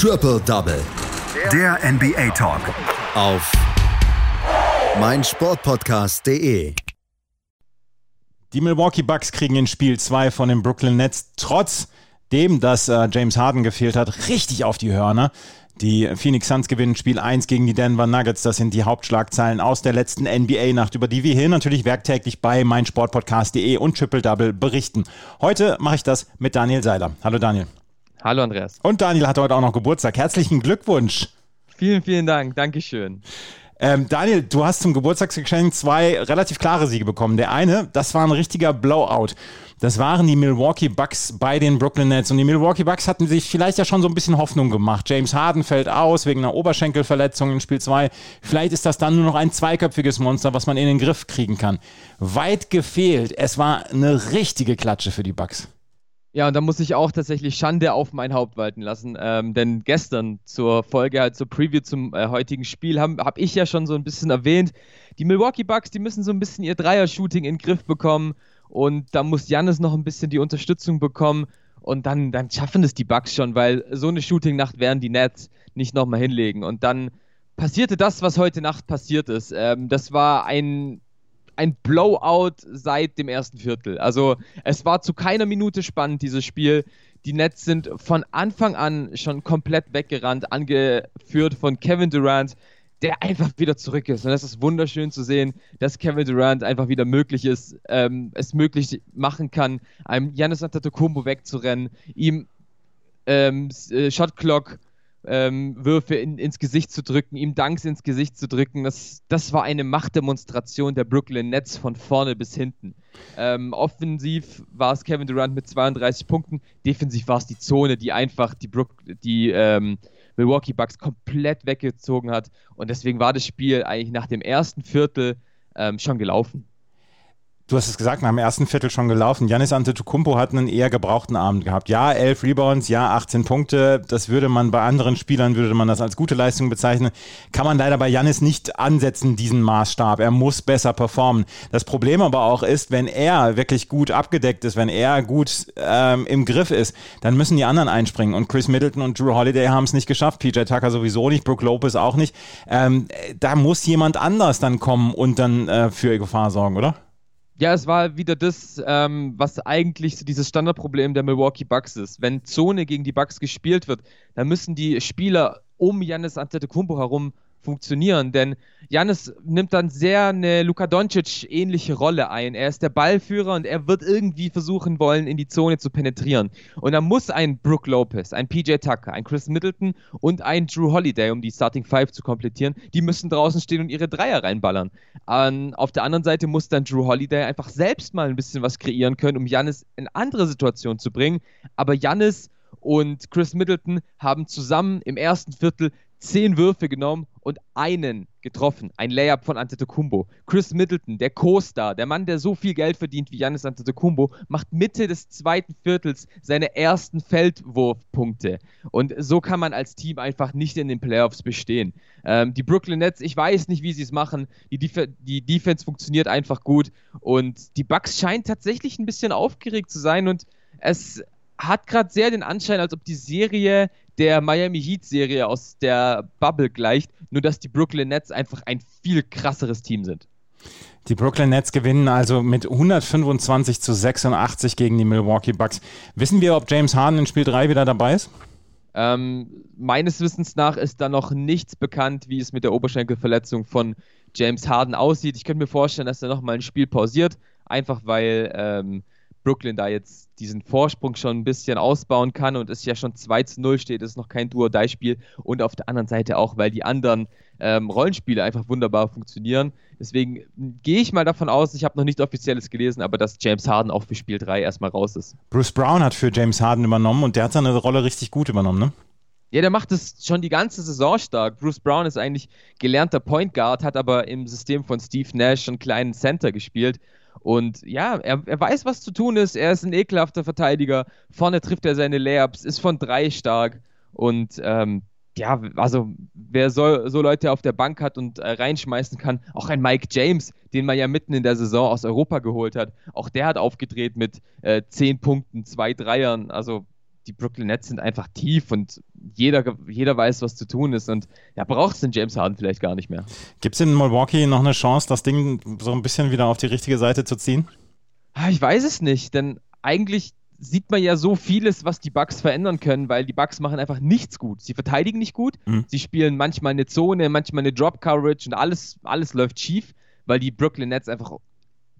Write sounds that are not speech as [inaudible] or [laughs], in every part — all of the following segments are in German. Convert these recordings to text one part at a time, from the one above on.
Triple Double. Der NBA Talk. Auf meinsportpodcast.de. Die Milwaukee Bucks kriegen in Spiel 2 von den Brooklyn Nets trotzdem, dass äh, James Harden gefehlt hat, richtig auf die Hörner. Die Phoenix Suns gewinnen Spiel 1 gegen die Denver Nuggets. Das sind die Hauptschlagzeilen aus der letzten NBA-Nacht, über die wir hier natürlich werktäglich bei meinsportpodcast.de und Triple Double berichten. Heute mache ich das mit Daniel Seiler. Hallo Daniel. Hallo Andreas. Und Daniel hat heute auch noch Geburtstag. Herzlichen Glückwunsch. Vielen, vielen Dank. Dankeschön. Ähm, Daniel, du hast zum Geburtstagsgeschenk zwei relativ klare Siege bekommen. Der eine, das war ein richtiger Blowout. Das waren die Milwaukee Bucks bei den Brooklyn Nets. Und die Milwaukee Bucks hatten sich vielleicht ja schon so ein bisschen Hoffnung gemacht. James Harden fällt aus wegen einer Oberschenkelverletzung in Spiel 2. Vielleicht ist das dann nur noch ein zweiköpfiges Monster, was man in den Griff kriegen kann. Weit gefehlt. Es war eine richtige Klatsche für die Bucks. Ja, und da muss ich auch tatsächlich Schande auf mein Haupt walten lassen. Ähm, denn gestern zur Folge, halt zur Preview zum äh, heutigen Spiel, habe hab ich ja schon so ein bisschen erwähnt, die Milwaukee Bucks, die müssen so ein bisschen ihr Dreier-Shooting in den Griff bekommen. Und da muss Jannis noch ein bisschen die Unterstützung bekommen. Und dann, dann schaffen es die Bucks schon, weil so eine Shooting-Nacht werden die Nets nicht nochmal hinlegen. Und dann passierte das, was heute Nacht passiert ist. Ähm, das war ein ein Blowout seit dem ersten Viertel. Also es war zu keiner Minute spannend, dieses Spiel. Die Nets sind von Anfang an schon komplett weggerannt, angeführt von Kevin Durant, der einfach wieder zurück ist. Und es ist wunderschön zu sehen, dass Kevin Durant einfach wieder möglich ist, ähm, es möglich machen kann, einem Giannis Antetokounmpo wegzurennen, ihm ähm, äh, Shotclock ähm, Würfe in, ins Gesicht zu drücken, ihm Danks ins Gesicht zu drücken. Das, das war eine Machtdemonstration der Brooklyn Nets von vorne bis hinten. Ähm, offensiv war es Kevin Durant mit 32 Punkten, defensiv war es die Zone, die einfach die, Brook, die ähm, Milwaukee Bucks komplett weggezogen hat. Und deswegen war das Spiel eigentlich nach dem ersten Viertel ähm, schon gelaufen. Du hast es gesagt, nach dem ersten Viertel schon gelaufen. Janis Antetokounmpo hat einen eher gebrauchten Abend gehabt. Ja, 11 Rebounds, ja, 18 Punkte. Das würde man bei anderen Spielern, würde man das als gute Leistung bezeichnen. Kann man leider bei Janis nicht ansetzen, diesen Maßstab. Er muss besser performen. Das Problem aber auch ist, wenn er wirklich gut abgedeckt ist, wenn er gut ähm, im Griff ist, dann müssen die anderen einspringen. Und Chris Middleton und Drew Holiday haben es nicht geschafft. PJ Tucker sowieso nicht, Brooke Lopez auch nicht. Ähm, da muss jemand anders dann kommen und dann äh, für Gefahr sorgen, oder? Ja, es war wieder das, ähm, was eigentlich so dieses Standardproblem der Milwaukee Bucks ist. Wenn Zone gegen die Bucks gespielt wird, dann müssen die Spieler um Janis Antetokounmpo herum funktionieren, denn Janis nimmt dann sehr eine Luka Doncic ähnliche Rolle ein. Er ist der Ballführer und er wird irgendwie versuchen wollen, in die Zone zu penetrieren. Und da muss ein Brook Lopez, ein PJ Tucker, ein Chris Middleton und ein Drew Holiday, um die Starting Five zu komplettieren, die müssen draußen stehen und ihre Dreier reinballern. Um, auf der anderen Seite muss dann Drew Holiday einfach selbst mal ein bisschen was kreieren können, um Janis in andere Situationen zu bringen. Aber Janis und Chris Middleton haben zusammen im ersten Viertel zehn Würfe genommen und einen getroffen. Ein Layup von Antetokounmpo. Chris Middleton, der Co-Star, der Mann, der so viel Geld verdient wie Giannis Antetokounmpo, macht Mitte des zweiten Viertels seine ersten Feldwurfpunkte. Und so kann man als Team einfach nicht in den Playoffs bestehen. Ähm, die Brooklyn Nets, ich weiß nicht, wie sie es machen. Die, Def die Defense funktioniert einfach gut. Und die Bucks scheinen tatsächlich ein bisschen aufgeregt zu sein und es hat gerade sehr den Anschein, als ob die Serie der Miami Heat Serie aus der Bubble gleicht, nur dass die Brooklyn Nets einfach ein viel krasseres Team sind. Die Brooklyn Nets gewinnen also mit 125 zu 86 gegen die Milwaukee Bucks. Wissen wir, ob James Harden in Spiel 3 wieder dabei ist? Ähm, meines Wissens nach ist da noch nichts bekannt, wie es mit der Oberschenkelverletzung von James Harden aussieht. Ich könnte mir vorstellen, dass er nochmal ein Spiel pausiert, einfach weil ähm, Brooklyn da jetzt diesen Vorsprung schon ein bisschen ausbauen kann und es ja schon 2 zu 0 steht, ist noch kein Duo-Die-Spiel und auf der anderen Seite auch, weil die anderen ähm, Rollenspiele einfach wunderbar funktionieren. Deswegen gehe ich mal davon aus, ich habe noch nicht offizielles gelesen, aber dass James Harden auch für Spiel 3 erstmal raus ist. Bruce Brown hat für James Harden übernommen und der hat seine Rolle richtig gut übernommen, ne? Ja, der macht es schon die ganze Saison stark. Bruce Brown ist eigentlich gelernter Point Guard, hat aber im System von Steve Nash einen kleinen Center gespielt und ja, er, er weiß, was zu tun ist. Er ist ein ekelhafter Verteidiger. Vorne trifft er seine Layups, ist von drei stark. Und ähm, ja, also wer so, so, Leute auf der Bank hat und äh, reinschmeißen kann, auch ein Mike James, den man ja mitten in der Saison aus Europa geholt hat, auch der hat aufgedreht mit äh, zehn Punkten, zwei Dreiern. Also die Brooklyn Nets sind einfach tief und jeder, jeder weiß, was zu tun ist. Und ja, braucht es den James Harden vielleicht gar nicht mehr. Gibt es in Milwaukee noch eine Chance, das Ding so ein bisschen wieder auf die richtige Seite zu ziehen? Ah, ich weiß es nicht, denn eigentlich sieht man ja so vieles, was die Bugs verändern können, weil die Bugs machen einfach nichts gut. Sie verteidigen nicht gut, mhm. sie spielen manchmal eine Zone, manchmal eine Drop Coverage und alles, alles läuft schief, weil die Brooklyn Nets einfach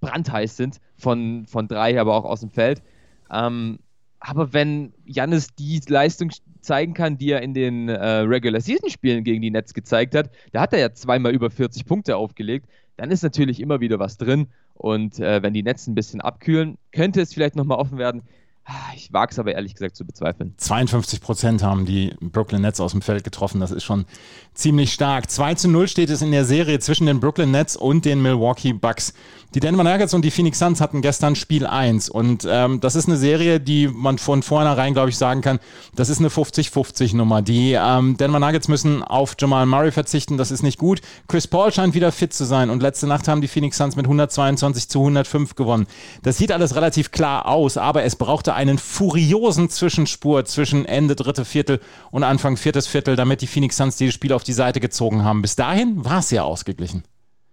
brandheiß sind von, von drei, aber auch aus dem Feld. Ähm, aber wenn Jannis die Leistung zeigen kann, die er in den äh, Regular Season Spielen gegen die Nets gezeigt hat, da hat er ja zweimal über 40 Punkte aufgelegt, dann ist natürlich immer wieder was drin. Und äh, wenn die Nets ein bisschen abkühlen, könnte es vielleicht nochmal offen werden. Ah, ich wage es aber ehrlich gesagt zu bezweifeln. 52 Prozent haben die Brooklyn Nets aus dem Feld getroffen. Das ist schon ziemlich stark. 2 zu 0 steht es in der Serie zwischen den Brooklyn Nets und den Milwaukee Bucks. Die Denver Nuggets und die Phoenix Suns hatten gestern Spiel 1 und ähm, das ist eine Serie, die man von vornherein, glaube ich, sagen kann, das ist eine 50-50 Nummer. Die ähm, Denver Nuggets müssen auf Jamal Murray verzichten, das ist nicht gut. Chris Paul scheint wieder fit zu sein und letzte Nacht haben die Phoenix Suns mit 122 zu 105 gewonnen. Das sieht alles relativ klar aus, aber es brauchte einen furiosen Zwischenspur zwischen Ende dritte Viertel und Anfang viertes Viertel, damit die Phoenix Suns dieses Spiel auf die Seite gezogen haben. Bis dahin war es ja ausgeglichen.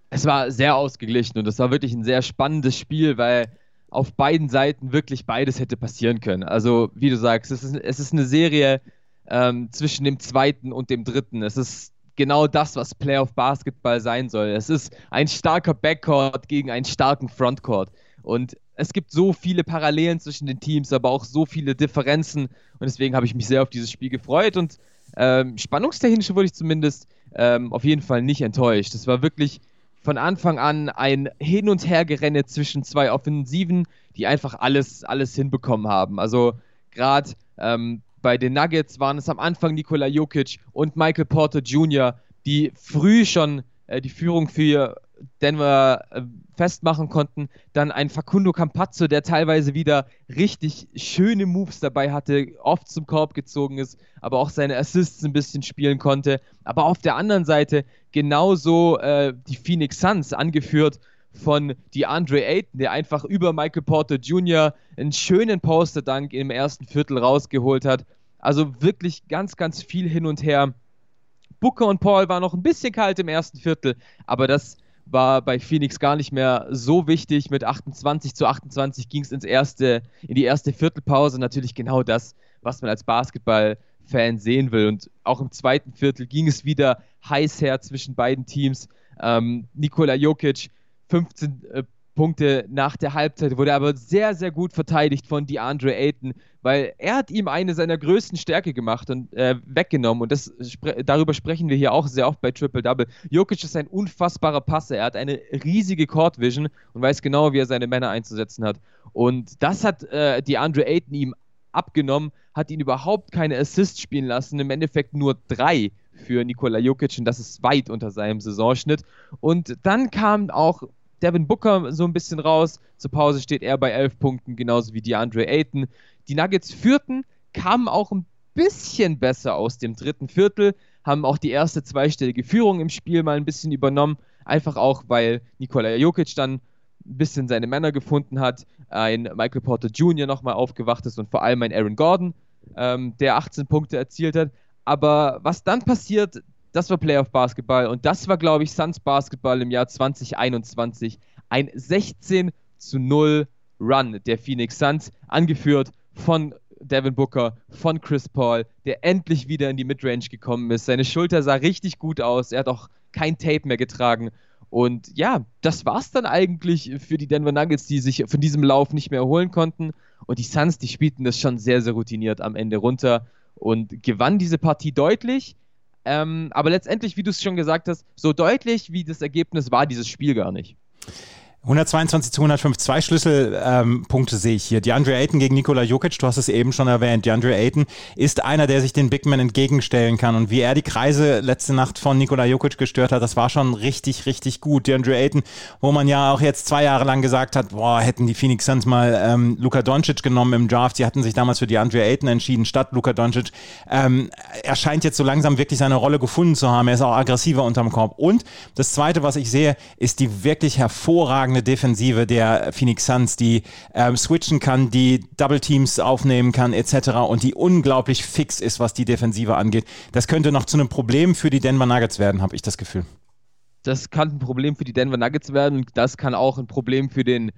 Es war sehr ausgeglichen und es war wirklich ein sehr spannendes Spiel, weil auf beiden Seiten wirklich beides hätte passieren können. Also, wie du sagst, es ist, es ist eine Serie ähm, zwischen dem zweiten und dem dritten. Es ist genau das, was Playoff Basketball sein soll. Es ist ein starker Backcourt gegen einen starken Frontcourt. Und es gibt so viele Parallelen zwischen den Teams, aber auch so viele Differenzen. Und deswegen habe ich mich sehr auf dieses Spiel gefreut. Und ähm, spannungstechnisch wurde ich zumindest ähm, auf jeden Fall nicht enttäuscht. Es war wirklich von Anfang an ein Hin- und Hergerenne zwischen zwei Offensiven, die einfach alles, alles hinbekommen haben. Also gerade ähm, bei den Nuggets waren es am Anfang Nikola Jokic und Michael Porter Jr., die früh schon äh, die Führung für Denver äh, festmachen konnten. Dann ein Facundo Campazzo, der teilweise wieder richtig schöne Moves dabei hatte, oft zum Korb gezogen ist, aber auch seine Assists ein bisschen spielen konnte. Aber auf der anderen Seite genauso äh, die Phoenix Suns, angeführt von DeAndre Ayton, der einfach über Michael Porter Jr. einen schönen Poster-Dank im ersten Viertel rausgeholt hat. Also wirklich ganz, ganz viel hin und her. Booker und Paul waren noch ein bisschen kalt im ersten Viertel, aber das war bei Phoenix gar nicht mehr so wichtig. Mit 28 zu 28 ging es ins erste, in die erste Viertelpause. Natürlich genau das, was man als Basketball-Fan sehen will. Und auch im zweiten Viertel ging es wieder heiß her zwischen beiden Teams. Ähm, Nikola Jokic 15 äh, Punkte nach der Halbzeit, wurde aber sehr, sehr gut verteidigt von DeAndre Ayton, weil er hat ihm eine seiner größten Stärke gemacht und äh, weggenommen. Und das, darüber sprechen wir hier auch sehr oft bei Triple Double. Jokic ist ein unfassbarer Passer. Er hat eine riesige Court Vision und weiß genau, wie er seine Männer einzusetzen hat. Und das hat äh, DeAndre Ayton ihm abgenommen, hat ihn überhaupt keine Assists spielen lassen, im Endeffekt nur drei für Nikola Jokic und das ist weit unter seinem Saisonschnitt. Und dann kam auch Devin Booker so ein bisschen raus. Zur Pause steht er bei elf Punkten, genauso wie DeAndre Ayton. Die Nuggets führten, kamen auch ein bisschen besser aus dem dritten Viertel, haben auch die erste zweistellige Führung im Spiel mal ein bisschen übernommen. Einfach auch, weil Nikola Jokic dann ein bisschen seine Männer gefunden hat, ein Michael Porter Jr. nochmal aufgewacht ist und vor allem ein Aaron Gordon, ähm, der 18 Punkte erzielt hat. Aber was dann passiert, das war Playoff Basketball und das war, glaube ich, Suns Basketball im Jahr 2021. Ein 16 zu 0 Run der Phoenix Suns, angeführt von Devin Booker, von Chris Paul, der endlich wieder in die Midrange gekommen ist. Seine Schulter sah richtig gut aus. Er hat auch kein Tape mehr getragen. Und ja, das war es dann eigentlich für die Denver Nuggets, die sich von diesem Lauf nicht mehr erholen konnten. Und die Suns, die spielten das schon sehr, sehr routiniert am Ende runter und gewannen diese Partie deutlich. Ähm, aber letztendlich, wie du es schon gesagt hast, so deutlich wie das Ergebnis war dieses Spiel gar nicht. 122 zu 105, zwei Schlüsselpunkte ähm, sehe ich hier. DeAndre Ayton gegen Nikola Jokic, du hast es eben schon erwähnt. DeAndre Ayton ist einer, der sich den Big Man entgegenstellen kann. Und wie er die Kreise letzte Nacht von Nikola Jokic gestört hat, das war schon richtig, richtig gut. DeAndre Ayton, wo man ja auch jetzt zwei Jahre lang gesagt hat, boah, hätten die Phoenix Suns mal ähm, Luka Doncic genommen im Draft. Sie hatten sich damals für DeAndre Ayton entschieden, statt Luka Doncic. Ähm, er scheint jetzt so langsam wirklich seine Rolle gefunden zu haben. Er ist auch aggressiver unterm Korb. Und das Zweite, was ich sehe, ist die wirklich hervorragende herausragende Defensive der Phoenix Suns, die ähm, switchen kann, die Double Teams aufnehmen kann, etc. und die unglaublich fix ist, was die Defensive angeht. Das könnte noch zu einem Problem für die Denver Nuggets werden, habe ich das Gefühl. Das kann ein Problem für die Denver Nuggets werden und das kann auch ein Problem für den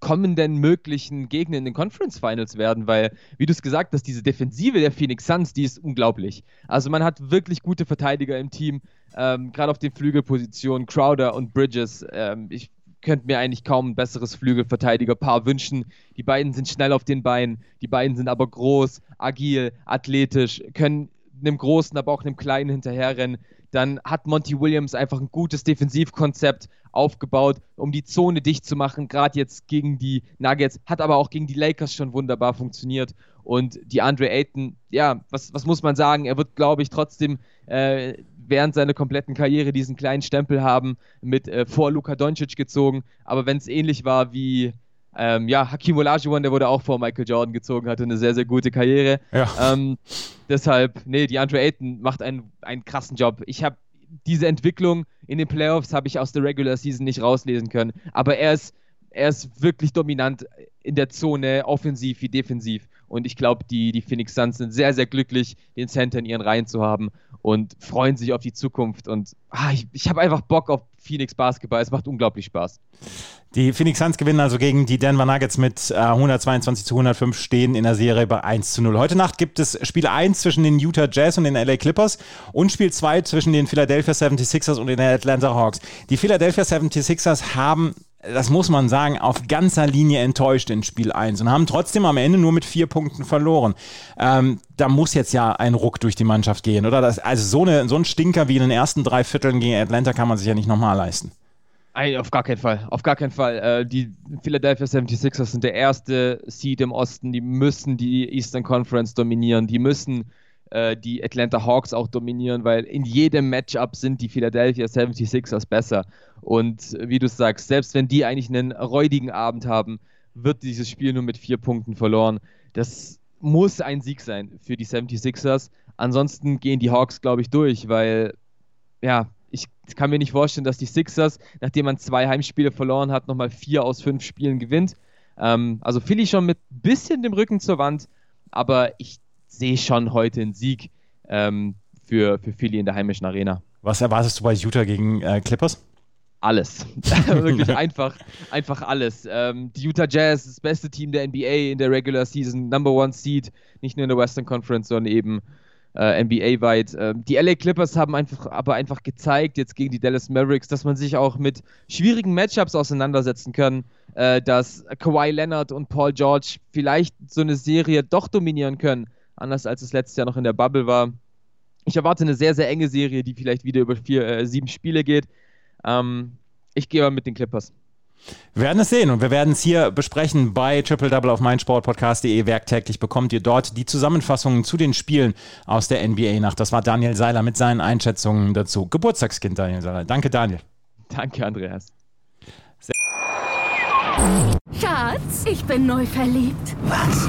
kommenden möglichen Gegner in den Conference Finals werden, weil, wie du es gesagt hast, diese Defensive der Phoenix Suns, die ist unglaublich. Also man hat wirklich gute Verteidiger im Team, ähm, gerade auf den Flügelpositionen, Crowder und Bridges. Ähm, ich könnte mir eigentlich kaum ein besseres Flügelverteidigerpaar wünschen. Die beiden sind schnell auf den Beinen, die beiden sind aber groß, agil, athletisch, können einem Großen, aber auch einem Kleinen hinterherrennen. Dann hat Monty Williams einfach ein gutes Defensivkonzept aufgebaut, um die Zone dicht zu machen, gerade jetzt gegen die Nuggets, hat aber auch gegen die Lakers schon wunderbar funktioniert. Und die Andre Ayton, ja, was, was muss man sagen? Er wird, glaube ich, trotzdem äh, während seiner kompletten Karriere diesen kleinen Stempel haben, mit äh, vor Luka Doncic gezogen. Aber wenn es ähnlich war wie ähm, ja, Hakim Olajuwon, der wurde auch vor Michael Jordan gezogen, hatte eine sehr, sehr gute Karriere. Ja. Ähm, deshalb, nee, die Andre Ayton macht einen, einen krassen Job. Ich habe diese Entwicklung in den Playoffs habe ich aus der Regular Season nicht rauslesen können. Aber er ist, er ist wirklich dominant in der Zone, offensiv wie defensiv. Und ich glaube, die, die Phoenix Suns sind sehr, sehr glücklich, den Center in ihren Reihen zu haben und freuen sich auf die Zukunft. Und ah, ich, ich habe einfach Bock auf Phoenix Basketball. Es macht unglaublich Spaß. Die Phoenix Suns gewinnen also gegen die Denver Nuggets mit äh, 122 zu 105, stehen in der Serie bei 1 zu 0. Heute Nacht gibt es Spiel 1 zwischen den Utah Jazz und den LA Clippers und Spiel 2 zwischen den Philadelphia 76ers und den Atlanta Hawks. Die Philadelphia 76ers haben das muss man sagen, auf ganzer Linie enttäuscht in Spiel 1 und haben trotzdem am Ende nur mit vier Punkten verloren. Ähm, da muss jetzt ja ein Ruck durch die Mannschaft gehen, oder? Das, also so, eine, so ein Stinker wie in den ersten drei Vierteln gegen Atlanta kann man sich ja nicht nochmal leisten. Auf gar keinen Fall, auf gar keinen Fall. Äh, die Philadelphia 76ers sind der erste Seed im Osten, die müssen die Eastern Conference dominieren, die müssen äh, die Atlanta Hawks auch dominieren, weil in jedem Matchup sind die Philadelphia 76ers besser. Und wie du sagst, selbst wenn die eigentlich einen räudigen Abend haben, wird dieses Spiel nur mit vier Punkten verloren. Das muss ein Sieg sein für die 76ers. Ansonsten gehen die Hawks, glaube ich, durch, weil ja, ich kann mir nicht vorstellen, dass die Sixers, nachdem man zwei Heimspiele verloren hat, nochmal vier aus fünf Spielen gewinnt. Ähm, also Philly schon mit bisschen dem Rücken zur Wand, aber ich sehe schon heute einen Sieg ähm, für, für Philly in der heimischen Arena. Was erwartest du bei Utah gegen äh, Clippers? Alles. [laughs] Wirklich [laughs] einfach, einfach alles. Ähm, die Utah Jazz, das beste Team der NBA in der Regular Season, Number One Seed, nicht nur in der Western Conference, sondern eben äh, NBA-weit. Äh, die LA Clippers haben einfach, aber einfach gezeigt, jetzt gegen die Dallas Mavericks, dass man sich auch mit schwierigen Matchups auseinandersetzen kann, äh, dass Kawhi Leonard und Paul George vielleicht so eine Serie doch dominieren können anders als es letztes Jahr noch in der Bubble war. Ich erwarte eine sehr, sehr enge Serie, die vielleicht wieder über vier, äh, sieben Spiele geht. Ähm, ich gehe mal mit den Clippers. Wir werden es sehen und wir werden es hier besprechen bei Triple Double auf meinsportpodcast.de. Werktäglich bekommt ihr dort die Zusammenfassungen zu den Spielen aus der NBA-Nacht. Das war Daniel Seiler mit seinen Einschätzungen dazu. Geburtstagskind Daniel Seiler. Danke, Daniel. Danke, Andreas. Schatz, ich bin neu verliebt. Was?